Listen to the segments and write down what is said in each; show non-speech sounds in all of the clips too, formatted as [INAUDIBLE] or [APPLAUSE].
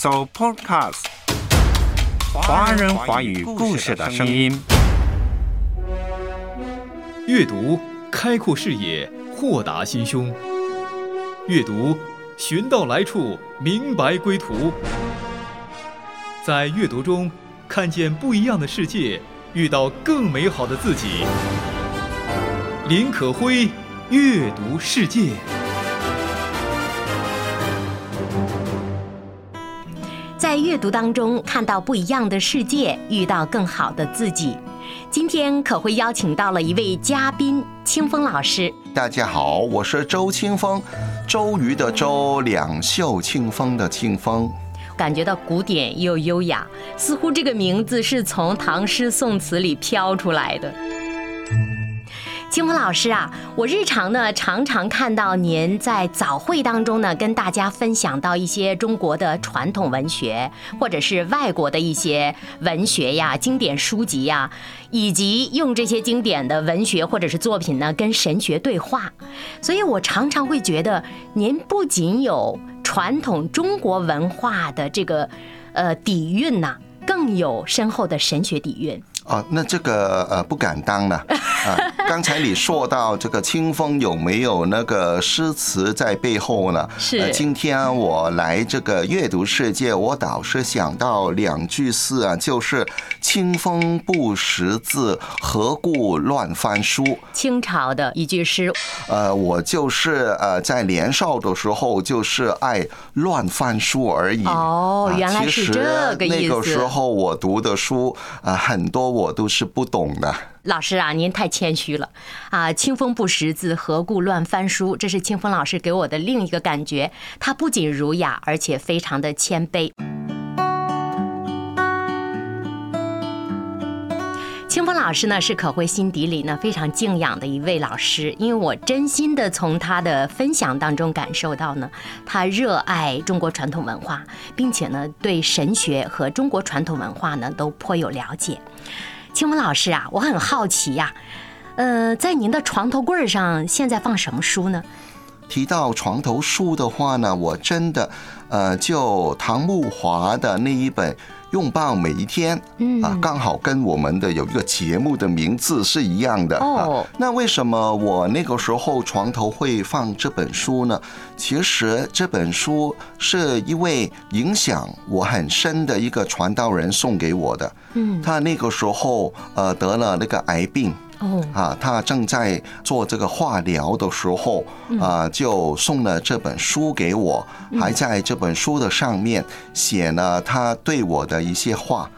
So Podcast，华人华语故事的声音。阅读开阔视野，豁达心胸。阅读寻到来处，明白归途。在阅读中看见不一样的世界，遇到更美好的自己。林可辉，阅读世界。阅读当中看到不一样的世界，遇到更好的自己。今天可会邀请到了一位嘉宾，清风老师。大家好，我是周清风，周瑜的周，两袖清风的清风。感觉到古典又优雅，似乎这个名字是从唐诗宋词里飘出来的。清风老师啊，我日常呢常常看到您在早会当中呢跟大家分享到一些中国的传统文学，或者是外国的一些文学呀、经典书籍呀，以及用这些经典的文学或者是作品呢跟神学对话。所以我常常会觉得，您不仅有传统中国文化的这个呃底蕴呐，更有深厚的神学底蕴。哦，那这个呃不敢当了啊！[LAUGHS] 刚才你说到这个清风有没有那个诗词在背后呢？是。今天我来这个阅读世界，我倒是想到两句诗啊，就是“清风不识字，何故乱翻书”。清朝的一句诗。呃，我就是呃在年少的时候就是爱乱翻书而已。哦，原来是这个意思。那个时候我读的书啊很多。我都是不懂的，老师啊，您太谦虚了啊！清风不识字，何故乱翻书？这是清风老师给我的另一个感觉。他不仅儒雅，而且非常的谦卑。清风老师呢，是可会心底里呢非常敬仰的一位老师，因为我真心的从他的分享当中感受到呢，他热爱中国传统文化，并且呢对神学和中国传统文化呢都颇有了解。清风老师啊，我很好奇呀，呃，在您的床头柜上现在放什么书呢？提到床头书的话呢，我真的，呃，就唐木华的那一本。拥抱每一天，嗯啊，刚好跟我们的有一个节目的名字是一样的哦。那为什么我那个时候床头会放这本书呢？其实这本书是一位影响我很深的一个传道人送给我的。嗯，他那个时候呃得了那个癌病。哦，啊，他正在做这个化疗的时候，啊，就送了这本书给我，还在这本书的上面写了他对我的一些话，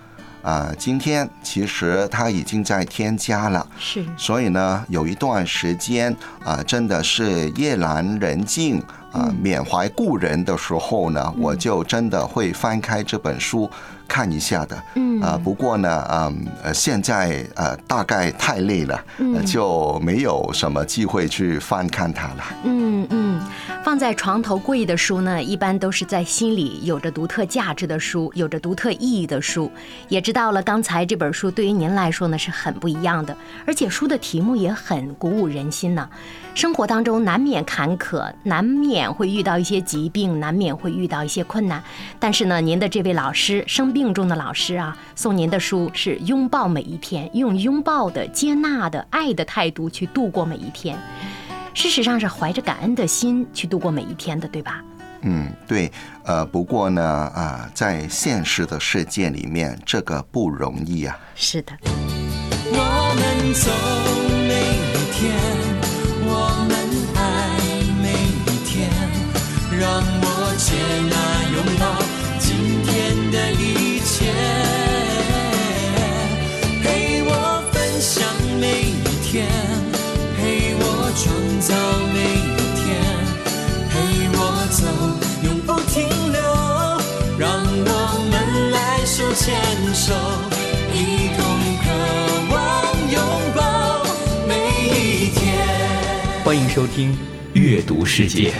啊，今天其实他已经在添加了，是，所以呢，有一段时间啊，真的是夜阑人静啊，缅怀故人的时候呢，我就真的会翻开这本书。看一下的，嗯啊，不过呢，嗯呃，现在呃大概太累了，嗯，就没有什么机会去翻看它了。嗯嗯，放在床头柜的书呢，一般都是在心里有着独特价值的书，有着独特意义的书。也知道了，刚才这本书对于您来说呢是很不一样的，而且书的题目也很鼓舞人心呢。生活当中难免坎坷，难免会遇到一些疾病，难免会遇到一些困难。但是呢，您的这位老师，生病中的老师啊，送您的书是拥抱每一天，用拥抱的、接纳的、爱的态度去度过每一天。事实上是怀着感恩的心去度过每一天的，对吧？嗯，对。呃，不过呢，啊，在现实的世界里面，这个不容易啊。是的。我们走每一天。让我天，陪我创造每一天，陪我走永不停留，让我们来手牵手，一同渴望拥抱每一天。欢迎收听《阅读世界》。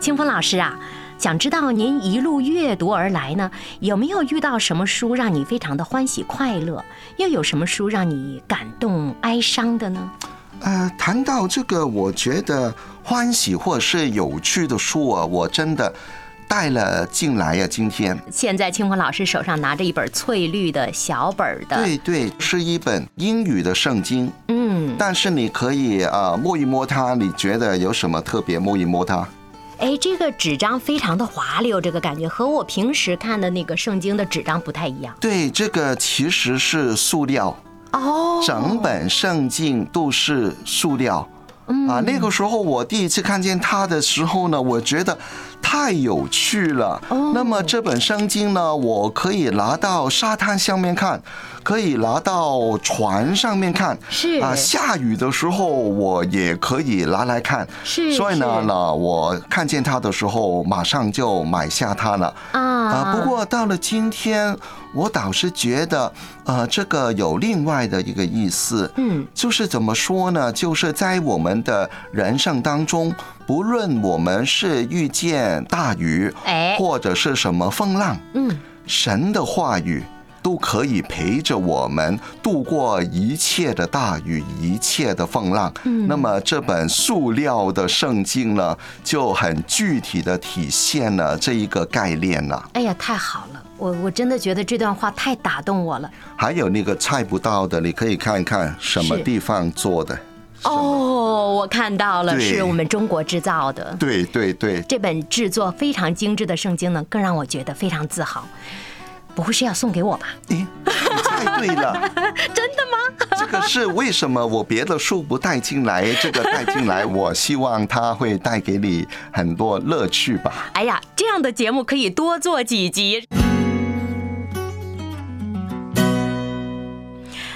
清风老师啊，想知道您一路阅读而来呢，有没有遇到什么书让你非常的欢喜快乐？又有什么书让你感动哀伤的呢？呃，谈到这个，我觉得欢喜或者是有趣的书啊，我真的带了进来呀、今天，现在清风老师手上拿着一本翠绿的小本儿的，对对，是一本英语的圣经，嗯，但是你可以啊、呃摸一摸它，你觉得有什么特别？摸一摸它，哎，这个纸张非常的滑溜，这个感觉和我平时看的那个圣经的纸张不太一样对，这个其实是塑料，哦。整本圣经都是塑料。啊，那个时候我第一次看见它的时候呢，我觉得太有趣了。那么这本圣经呢，我可以拿到沙滩上面看，可以拿到船上面看，是啊，下雨的时候我也可以拿来看。是所以呢，我看见它的时候，马上就买下它了。啊啊，不过到了今天，我倒是觉得，呃，这个有另外的一个意思，嗯，就是怎么说呢？就是在我们的人生当中，不论我们是遇见大雨，哎或者是什么风浪，嗯，神的话语。都可以陪着我们度过一切的大雨，一切的风浪。嗯，那么这本塑料的圣经呢，就很具体的体现了这一个概念了。哎呀，太好了，我我真的觉得这段话太打动我了。还有那个猜不到的，你可以看看什么地方做的。哦，我看到了，是我们中国制造的。对对对，这本制作非常精致的圣经呢，更让我觉得非常自豪。不会是要送给我吧？诶，你猜对了，[LAUGHS] 真的吗？[LAUGHS] 这个是为什么我别的书不带进来，这个带进来，我希望它会带给你很多乐趣吧。哎呀，这样的节目可以多做几集。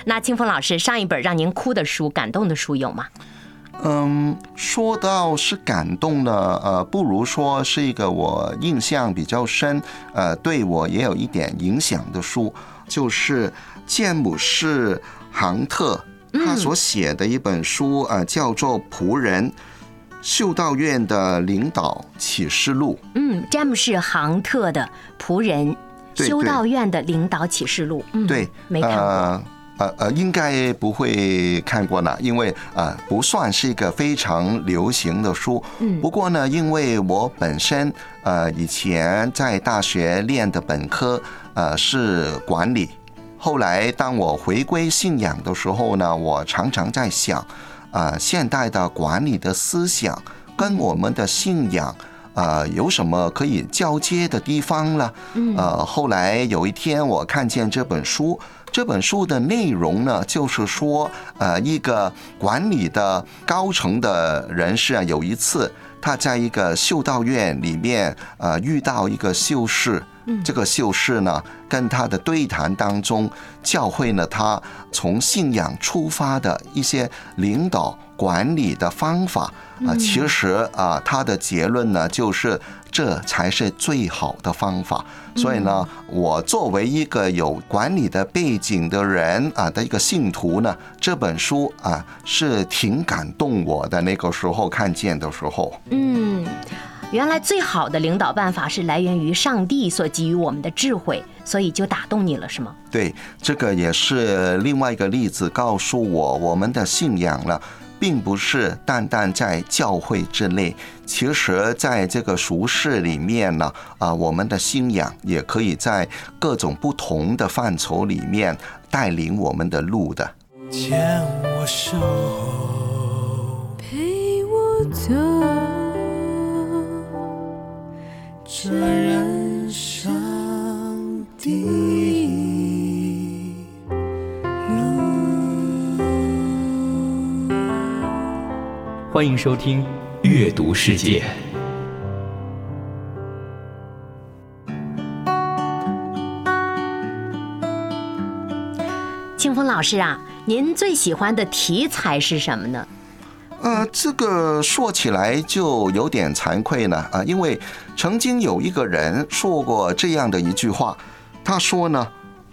那清风老师，上一本让您哭的书、感动的书有吗？嗯，说到是感动呢，呃，不如说是一个我印象比较深，呃，对我也有一点影响的书，就是詹姆士·杭特他所写的一本书，呃，叫做《仆人修道院的领导启示录》。嗯，詹姆士·杭特的《仆人对修道院的领导启示录》。嗯，对，没看过。呃呃呃，应该不会看过呢，因为呃不算是一个非常流行的书。嗯不过呢，因为我本身呃以前在大学练的本科呃是管理，后来当我回归信仰的时候呢，我常常在想，呃，现代的管理的思想跟我们的信仰。呃，有什么可以交接的地方呢？呃，后来有一天我看见这本书，这本书的内容呢，就是说，呃，一个管理的高层的人士啊，有一次他在一个修道院里面，呃，遇到一个修士。这个修士呢，跟他的对谈当中，教会了他从信仰出发的一些领导管理的方法啊。其实啊，他的结论呢，就是这才是最好的方法。所以呢，我作为一个有管理的背景的人啊的一个信徒呢，这本书啊是挺感动我的。那个时候看见的时候，嗯，原来最好的领导办法是来源于上帝所给予我们的智慧，所以就打动你了，是吗？对，这个也是另外一个例子，告诉我我们的信仰了。并不是单单在教会之内，其实在这个俗世里面呢，啊，我们的信仰也可以在各种不同的范畴里面带领我们的路的。牵我手，陪我走这人生的欢迎收听《阅读世界》。清风老师啊，您最喜欢的题材是什么呢？呃，这个说起来就有点惭愧呢啊，因为曾经有一个人说过这样的一句话，他说呢，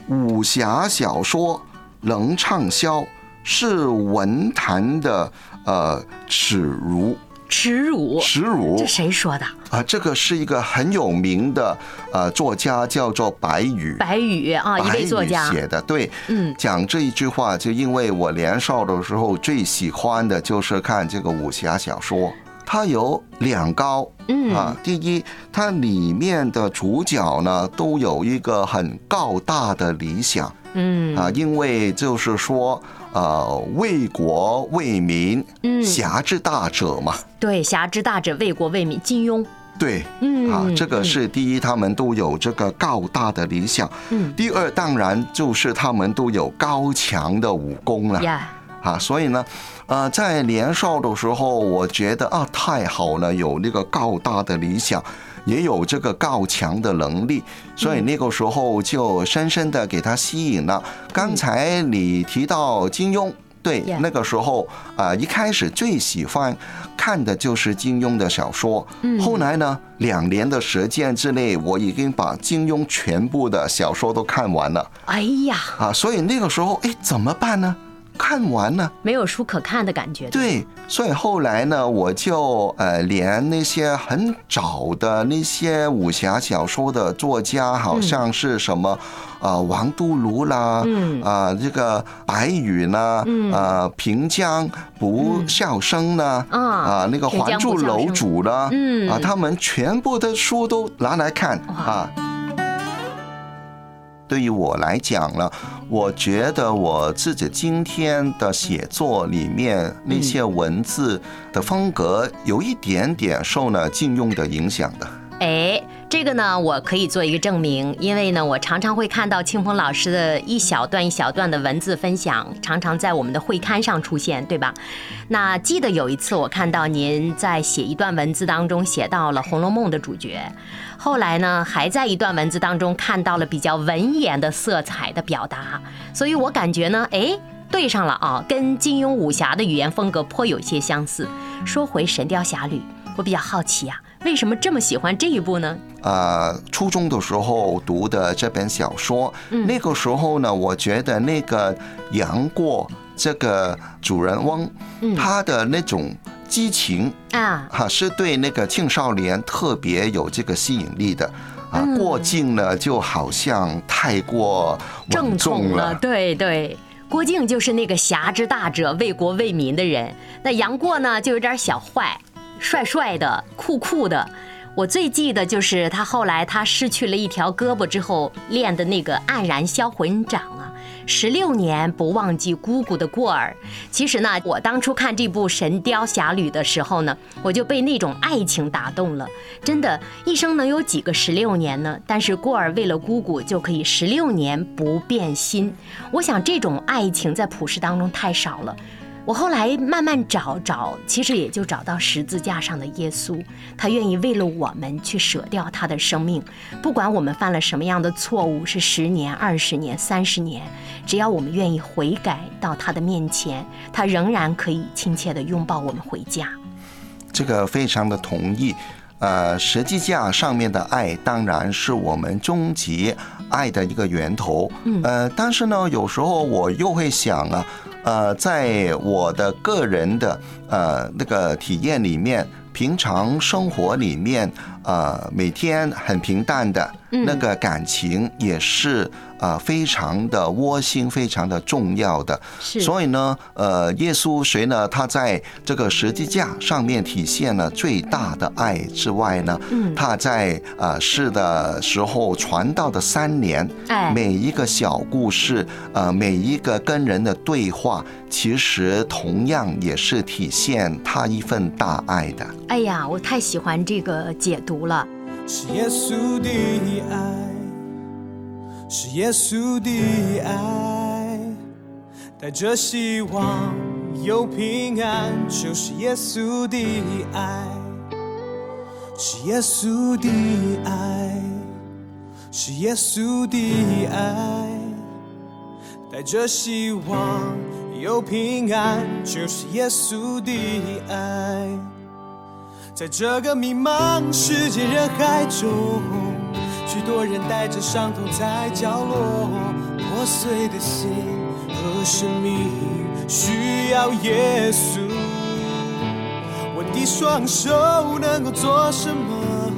武侠小说能畅销是文坛的呃耻辱。耻辱，耻辱这谁说的？啊，这个是一个很有名的呃作家，叫做白宇。白宇啊，一白位作家，写的，对，嗯讲这一句话，就因为我年少的时候最喜欢的就是看这个武侠小说，它有两高，嗯啊，第一，它里面的主角呢都有一个很高大的理想嗯啊，因为就是说，呃，为国为民，嗯。侠之大者嘛，对，侠之大者，为国为民，金庸，对，嗯。啊，这个是第一，他们都有这个高大的理想。嗯。第二，当然就是他们都有高强的武功了呀，啊，所以呢，呃，在年少的时候，我觉得啊，太好了，有那个高大的理想，也有这个告强的能力，所以那个时候就深深的给他吸引了。刚才你提到金庸。对那个时候啊、一开始最喜欢看的就是金庸的小说。嗯后来呢，两年的时间之内，我已经把金庸全部的小说都看完了哎呀，啊。所以那个时候，哎，怎么办呢？看完呢，没有书可看的感觉。对，所以后来呢，我就呃，连那些很早的那些武侠小说的作家，好像是什么，呃，王都庐啦，嗯。啊、这个白羽呢，嗯。呃，平江不笑生呢，啊啊，那个《还珠楼主》呢，嗯。啊，他们全部的书都拿来看啊。对于我来讲呢，我觉得我自己今天的写作里面那些文字的风格，有一点点受了禁用的影响的。哎，这个呢，我可以做一个证明，因为呢，我常常会看到清风老师的一小段一小段的文字分享，常常在我们的会刊上出现，对吧？那记得有一次我看到您在写一段文字当中写到了《红楼梦》的主角，后来呢，还在一段文字当中看到了比较文言的色彩的表达，所以我感觉呢，哎。对上了啊，跟金庸武侠的语言风格颇有些相似。说回《神雕侠侣》，我比较好奇啊，为什么这么喜欢这一部呢？呃，初中的时候读的这本小说，嗯那个时候呢，我觉得那个杨过这个主人翁，嗯他的那种激情啊，哈、是对那个青少年特别有这个吸引力的。啊，嗯过境呢就好像太过稳正统重了，对对。郭靖就是那个侠之大者、为国为民的人，那杨过呢就有点小坏，帅帅的、酷酷的。我最记得就是他后来他失去了一条胳膊之后练的那个黯然销魂掌啊，十六年不忘记姑姑的过儿。其实呢，我当初看这部《神雕侠侣》的时候呢，我就被那种爱情打动了。真的，一生能有几个十六年呢？但是过儿为了姑姑就可以十六年不变心。我想这种爱情在普世当中太少了。我后来慢慢找找，其实也就找到十字架上的耶稣，他愿意为了我们去舍掉他的生命，不管我们犯了什么样的错误，是十年、二十年、三十年，只要我们愿意悔改到他的面前，他仍然可以亲切地拥抱我们回家。这个非常的同意。呃，十字架上面的爱当然是我们终极爱的一个源头。嗯呃，但是呢，有时候我又会想啊，呃，在我的个人的呃那个体验里面，平常生活里面，呃，每天很平淡的嗯那个感情也是呃非常的窝心，非常的重要的。是所以呢，呃，耶稣谁呢？他在这个十字架上面体现了最大的爱之外呢，嗯他在呃世的时候传道的三年，哎每一个小故事，呃，每一个跟人的对话，其实同样也是体现他一份大爱的。哎呀，我太喜欢这个解读了。是耶稣的爱，是耶稣的爱，带着希望有平安，就是耶稣的爱，是耶稣的爱，是耶稣的爱，带着希望有平安，就是耶稣的爱。在这个迷茫世界人海中，许多人带着伤痛在角落，破碎的心和生命需要耶稣。我的双手能够做什么？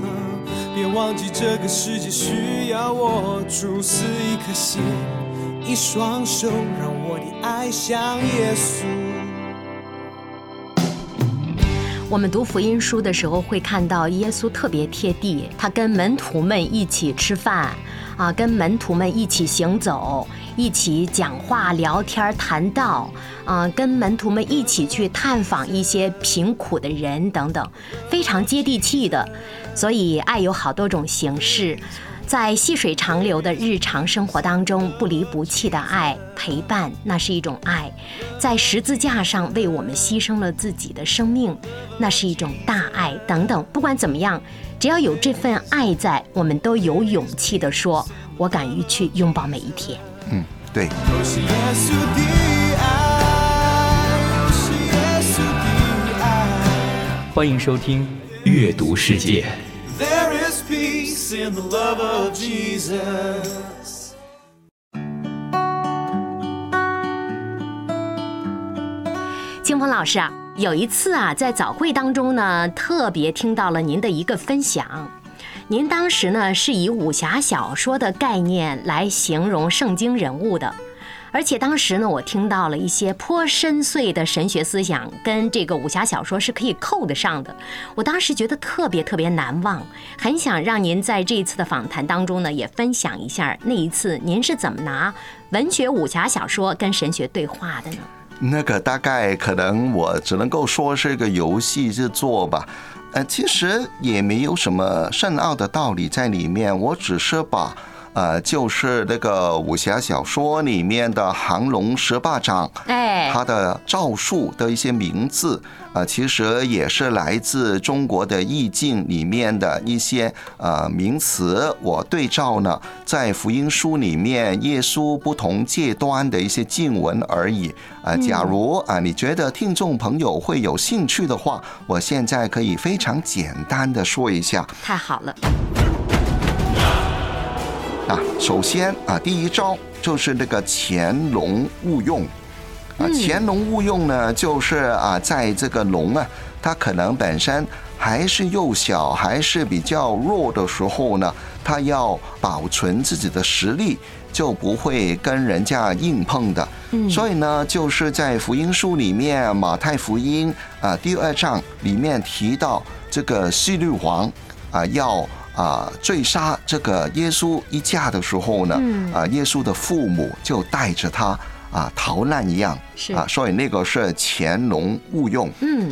别忘记这个世界需要我主死一颗心，一双手让我的爱像耶稣。我们读福音书的时候会看到耶稣特别贴地，他跟门徒们一起吃饭，啊，跟门徒们一起行走，一起讲话、聊天、谈道，啊，跟门徒们一起去探访一些贫苦的人等等，非常接地气的。所以，爱有好多种形式。在细水长流的日常生活当中，不离不弃的爱陪伴，那是一种爱；在十字架上为我们牺牲了自己的生命，那是一种大爱。等等，不管怎么样，只要有这份爱在，我们都有勇气的说：“我敢于去拥抱每一天。”嗯，对。都是耶稣的爱，都是耶稣的爱。欢迎收听《阅读世界》。There is peace in the love of Jesus. 清风老师啊，有一次啊，在早会当中呢，特别听到了您的一个分享。您当时呢是以武侠小说的概念来形容圣经人物的，而且当时呢，我听到了一些颇深邃的神学思想，跟这个武侠小说是可以扣得上的。我当时觉得特别特别难忘，很想让您在这一次的访谈当中呢，也分享一下那一次您是怎么拿文学武侠小说跟神学对话的呢？那个大概可能我只能够说是一个游戏制作吧，呃，其实也没有什么深奥的道理在里面，我只是把。呃，就是那个武侠小说里面的降龙十八掌，哎，它的招数的一些名字，呃，其实也是来自中国的意境里面的一些呃名词。我对照呢，在福音书里面耶稣不同阶段的一些经文而已。啊，假如啊你觉得听众朋友会有兴趣的话，我现在可以非常简单的说一下。太好了，啊，首先啊，第一招就是那个潜龙勿用。啊，潜龙勿用呢，就是啊，在这个龙啊，它可能本身还是幼小，还是比较弱的时候呢，它要保存自己的实力，就不会跟人家硬碰的。嗯所以呢，就是在福音书里面，马太福音啊第二章里面提到这个希律王啊要。啊，追杀这个耶稣一家的时候呢，嗯。啊，耶稣的父母就带着他啊逃难一样，是。啊，所以那个是潜龙勿用。嗯，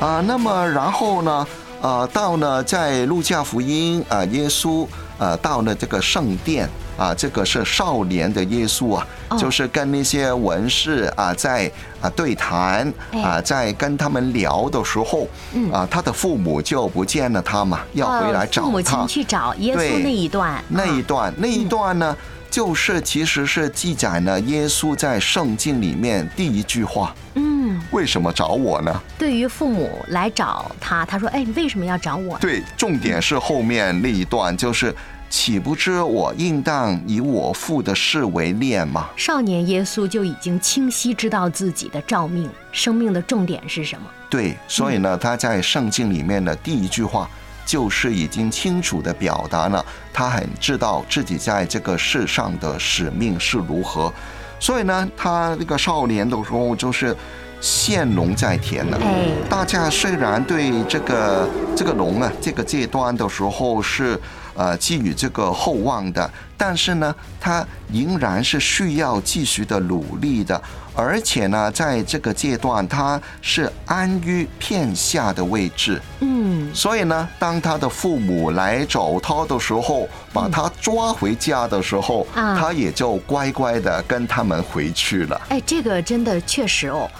啊。那么然后呢，呃，到呢在路加福音啊，耶稣呃到了这个圣殿啊，这个是少年的耶稣啊，哦。就是跟那些文士啊在啊对谈啊，在跟他们聊的时候，啊，他的父母就不见了他嘛，要回来呃找他。父母亲。去找耶稣对。那一段，那一啊。段，那一段呢，就是其实是记载了耶稣在圣经里面第一句话：嗯，为什么找我呢？对于父母来找他，他说：“哎，为什么要找我？”对，重点是后面那一段，就是岂不知我应当以我父的事为念吗？少年耶稣就已经清晰知道自己的照命，生命的重点是什么。对，所以呢，他在圣经里面的第一句话。就是已经清楚的表达了，他很知道自己在这个世上的使命是如何，所以呢，他那个少年的时候就是现龙在田了。哎，大家虽然对这个这个龙啊这个阶段的时候是呃寄予这个厚望的，但是呢，他仍然是需要继续的努力的，而且呢，在这个阶段，他是安于片下的位置，嗯，所以呢，当他的父母来找他的时候，把他抓回家的时候，啊他也就乖乖的跟他们回去了。哎，这个真的确实哦。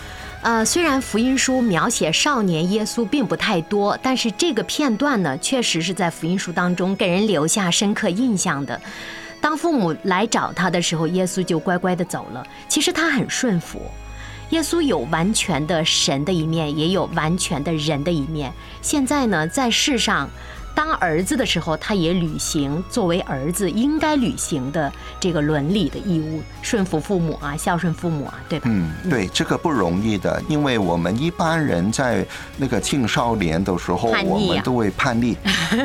呃，虽然福音书描写少年耶稣并不太多，但是这个片段呢，确实是在福音书当中给人留下深刻印象的。当父母来找他的时候，耶稣就乖乖的走了。其实他很顺服。耶稣有完全的神的一面，也有完全的人的一面。现在呢，在世上，当儿子的时候，他也履行作为儿子应该履行的这个伦理的义务，顺服父母啊，孝顺父母啊，对吧？嗯，对，这个不容易的，因为我们一般人在那个青少年的时候，叛逆啊我们都会叛逆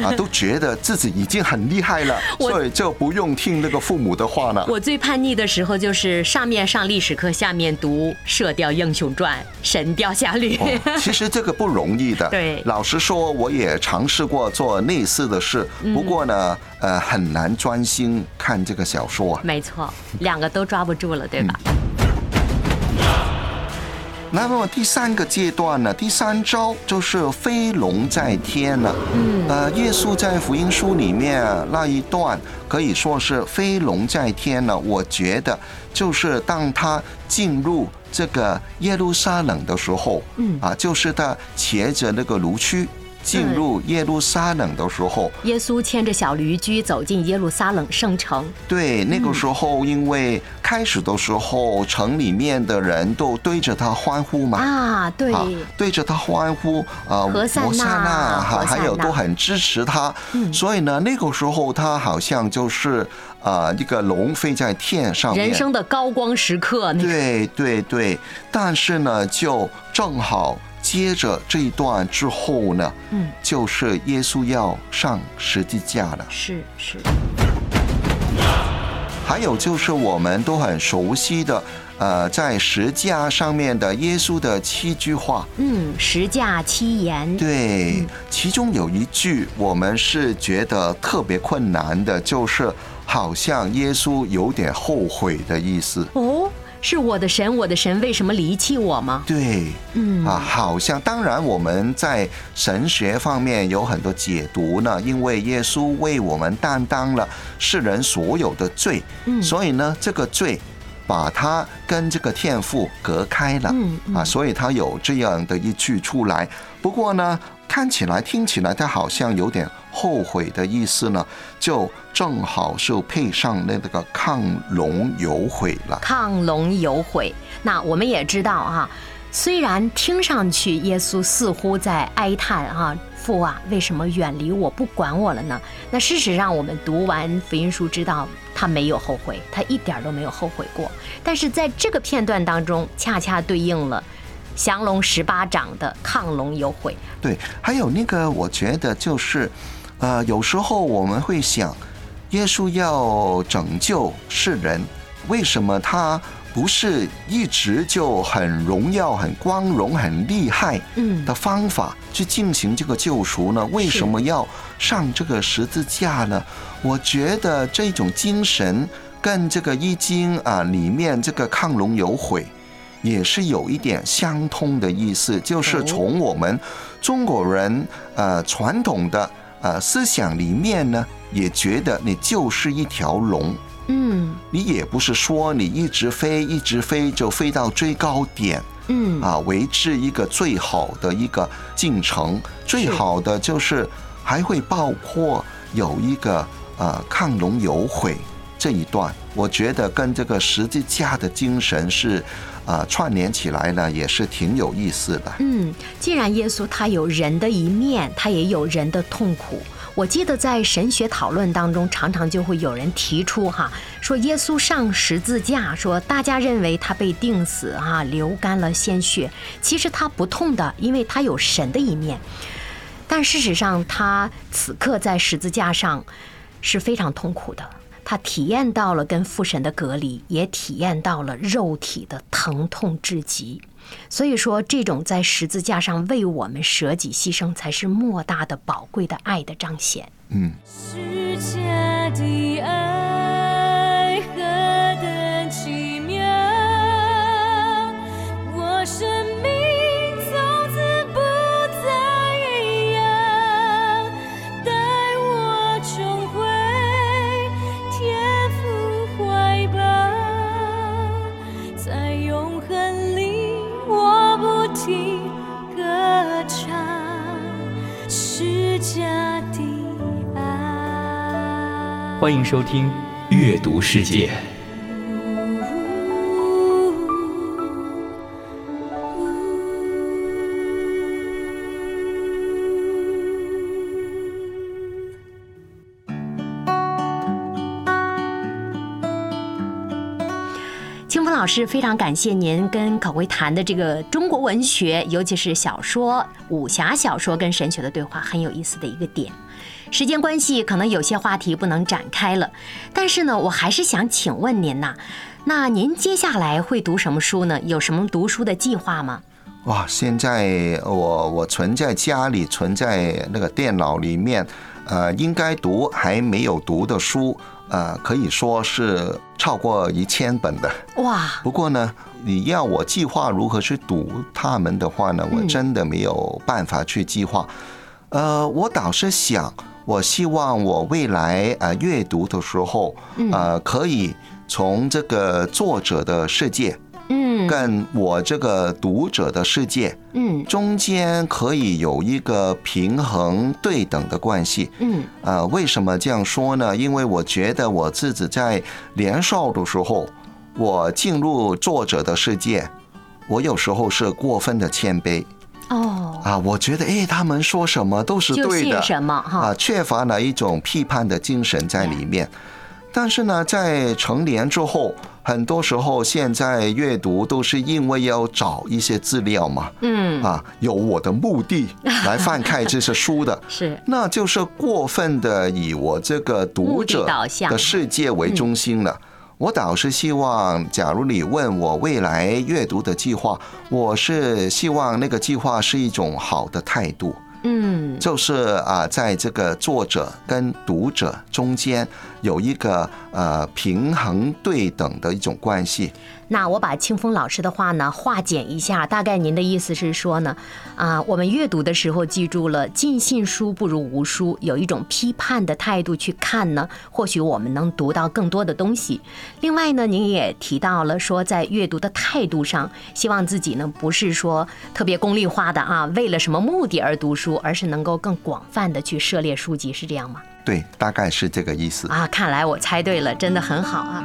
啊，都觉得自己已经很厉害了，[LAUGHS] 所以就不用听那个父母的话了。我最叛逆的时候就是上面上历史课，下面读《射雕英雄传》《神雕侠侣》哦，其实这个不容易的。[LAUGHS] 对老实说，我也尝试过做类似的事，嗯不过呢，呃，很难专心看这个小说啊。没错，两个都抓不住了，对吧？那么第三个阶段呢，第三招就是飞龙在天了。嗯，呃，耶稣在福音书里面那一段可以说是飞龙在天了。我觉得就是当他进入这个耶路撒冷的时候，嗯啊，就是他骑着那个驴驹进入耶路撒冷的时候，耶稣牵着小驴驹走进耶路撒冷圣城，对，那个时候因为开始的时候城里面的人都对着他欢呼嘛。啊，对，啊，对着他欢呼，啊，和散那那，和散还还有都很支持他，嗯。所以呢，那个时候他好像就是啊一个龙飞在天上面，人生的高光时刻，那对对对，但是呢，就正好接着这一段之后呢，嗯，就是耶稣要上十字架了。是是，还有就是我们都很熟悉的，呃，在十字架上面的耶稣的七句话，嗯，十架七言，对，其中有一句我们是觉得特别困难的，就是好像耶稣有点后悔的意思。哦，是我的神，我的神，为什么离弃我吗？对，嗯啊，好像当然我们在神学方面有很多解读呢，因为耶稣为我们担当了世人所有的罪，嗯所以呢，这个罪把他跟这个天赋隔开了，嗯嗯啊，所以他有这样的一句出来。不过呢，看起来听起来他好像有点后悔的意思呢，就正好是配上那个亢龙有悔了。亢龙有悔。那我们也知道啊，虽然听上去耶稣似乎在哀叹啊，父啊，为什么远离我不管我了呢？那事实上，我们读完福音书知道他没有后悔，他一点都没有后悔过。但是在这个片段当中，恰恰对应了降龙十八掌的亢龙有悔。对，还有那个，我觉得就是，呃，有时候我们会想，耶稣要拯救世人，为什么他不是一直就很荣耀、很光荣、很厉害嗯的方法去进行这个救赎呢？为什么要上这个十字架呢？我觉得这种精神跟这个易经啊里面这个亢龙有悔。也是有一点相通的意思，就是哦。从我们中国人呃传统的呃思想里面呢，也觉得你就是一条龙，嗯。你也不是说你一直飞一直飞就飞到最高点嗯。啊，维持一个最好的一个进程，最好的就是还会包括有一个呃亢龙有悔这一段，我觉得跟这个十字架的精神是呃串联起来呢，也是挺有意思的。嗯，既然耶稣他有人的一面，他也有人的痛苦。我记得在神学讨论当中，常常就会有人提出哈，说耶稣上十字架，说大家认为他被钉死哈，流干了鲜血，其实他不痛的，因为他有神的一面。但事实上，他此刻在十字架上是非常痛苦的。他体验到了跟父神的隔离，也体验到了肉体的疼痛至极。所以说，这种在十字架上为我们舍己牺牲，才是莫大的宝贵的爱的彰显。嗯，世界的爱欢迎收听阅读世界。清风老师非常感谢您跟可薇谈的这个中国文学，尤其是小说，武侠小说跟神学的对话很有意思的一个点。时间关系，可能有些话题不能展开了，但是呢，我还是想请问您呐，那您接下来会读什么书呢？有什么读书的计划吗？哇，现在我我存在家里，存在那个电脑里面，呃，应该读还没有读的书，呃，可以说是超过一千本的。哇，不过呢，你要我计划如何去读他们的话呢，我真的没有办法去计划。呃，我倒是想，我希望我未来呃阅读的时候，呃，可以从这个作者的世界。嗯跟我这个读者的世界嗯中间可以有一个平衡对等的关系。嗯呃，为什么这样说呢？因为我觉得我自己在年少的时候，我进入作者的世界，我有时候是过分的谦卑哦，啊，我觉得哎，他们说什么都是对的。什么哈。啊，缺乏了一种批判的精神在里面。但是呢，在成年之后，很多时候现在阅读都是因为要找一些资料嘛，嗯。啊，有我的目的 [LAUGHS] 来翻开这些书的，[LAUGHS] 是。那就是过分的以我这个读者的世界为中心了。我倒是希望，假如你问我未来阅读的计划，我是希望那个计划是一种好的态度，嗯。就是啊，在这个作者跟读者中间有一个呃平衡对等的一种关系。那我把清风老师的话呢化简一下，大概您的意思是说呢，啊，我们阅读的时候记住了“尽信书不如无书”，有一种批判的态度去看呢，或许我们能读到更多的东西。另外呢，您也提到了说，在阅读的态度上，希望自己呢不是说特别功利化的啊，为了什么目的而读书，而是能够更广泛的去涉猎书籍，是这样吗？对，大概是这个意思。啊，看来我猜对了，真的很好啊。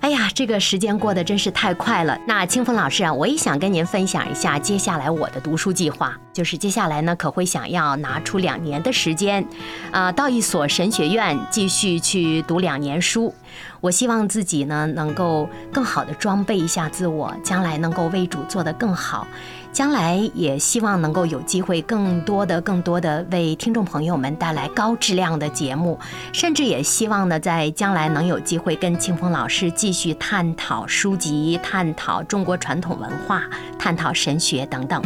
哎呀，这个时间过得真是太快了。那清风老师啊，我也想跟您分享一下接下来我的读书计划。就是接下来呢，可会想要拿出两年的时间，啊、到一所神学院继续去读两年书。我希望自己呢能够更好的装备一下自我，将来能够为主做得更好。将来也希望能够有机会更多的、更多的为听众朋友们带来高质量的节目，甚至也希望呢，在将来能有机会跟清风老师继续探讨书籍、探讨中国传统文化、探讨神学等等。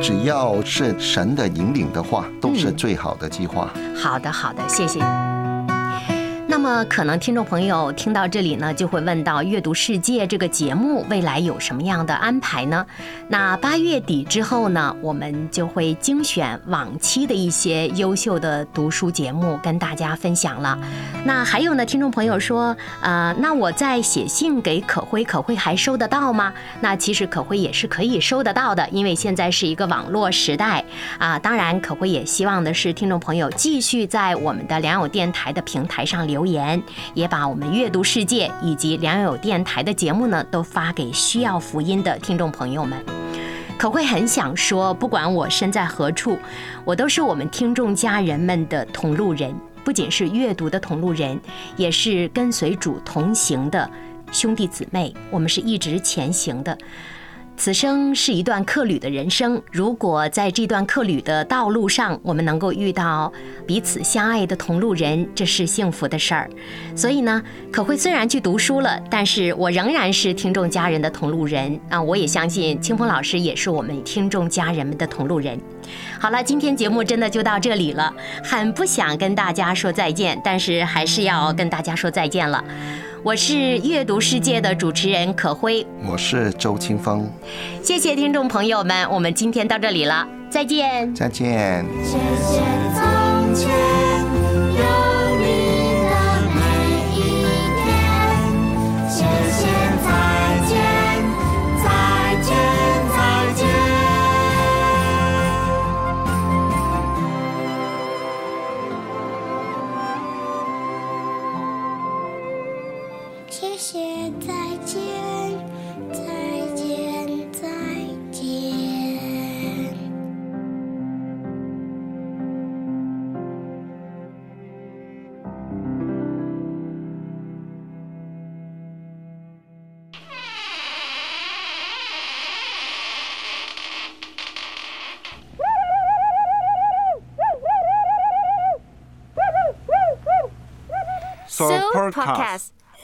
只要是神的引领的话，都是最好的计划。好的，好的，谢谢。那么，可能听众朋友听到这里呢，就会问到《阅读世界》这个节目未来有什么样的安排呢？那八月底之后呢，我们就会精选往期的一些优秀的读书节目跟大家分享了。那还有呢，听众朋友说，呃，那我在写信给可辉，可辉还收得到吗？那其实可辉也是可以收得到的，因为现在是一个网络时代啊。当然，可辉也希望的是听众朋友继续在我们的良友电台的平台上留言，言也把我们阅读世界以及良友电台的节目呢，都发给需要福音的听众朋友们。可会很想说，不管我身在何处，我都是我们听众家人们的同路人，不仅是阅读的同路人，也是跟随主同行的兄弟姊妹，我们是一直前行的。此生是一段客旅的人生，如果在这段客旅的道路上，我们能够遇到彼此相爱的同路人，这是幸福的事儿。所以呢，可会虽然去读书了，但是我仍然是听众家人的同路人啊！我也相信清风老师也是我们听众家人们的同路人。好了，今天节目真的就到这里了，很不想跟大家说再见，但是还是要跟大家说再见了。我是阅读世界的主持人可辉，我是周清风，谢谢听众朋友们，我们今天到这里了，再见。再见。谢谢从前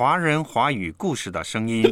华人华语故事的声音。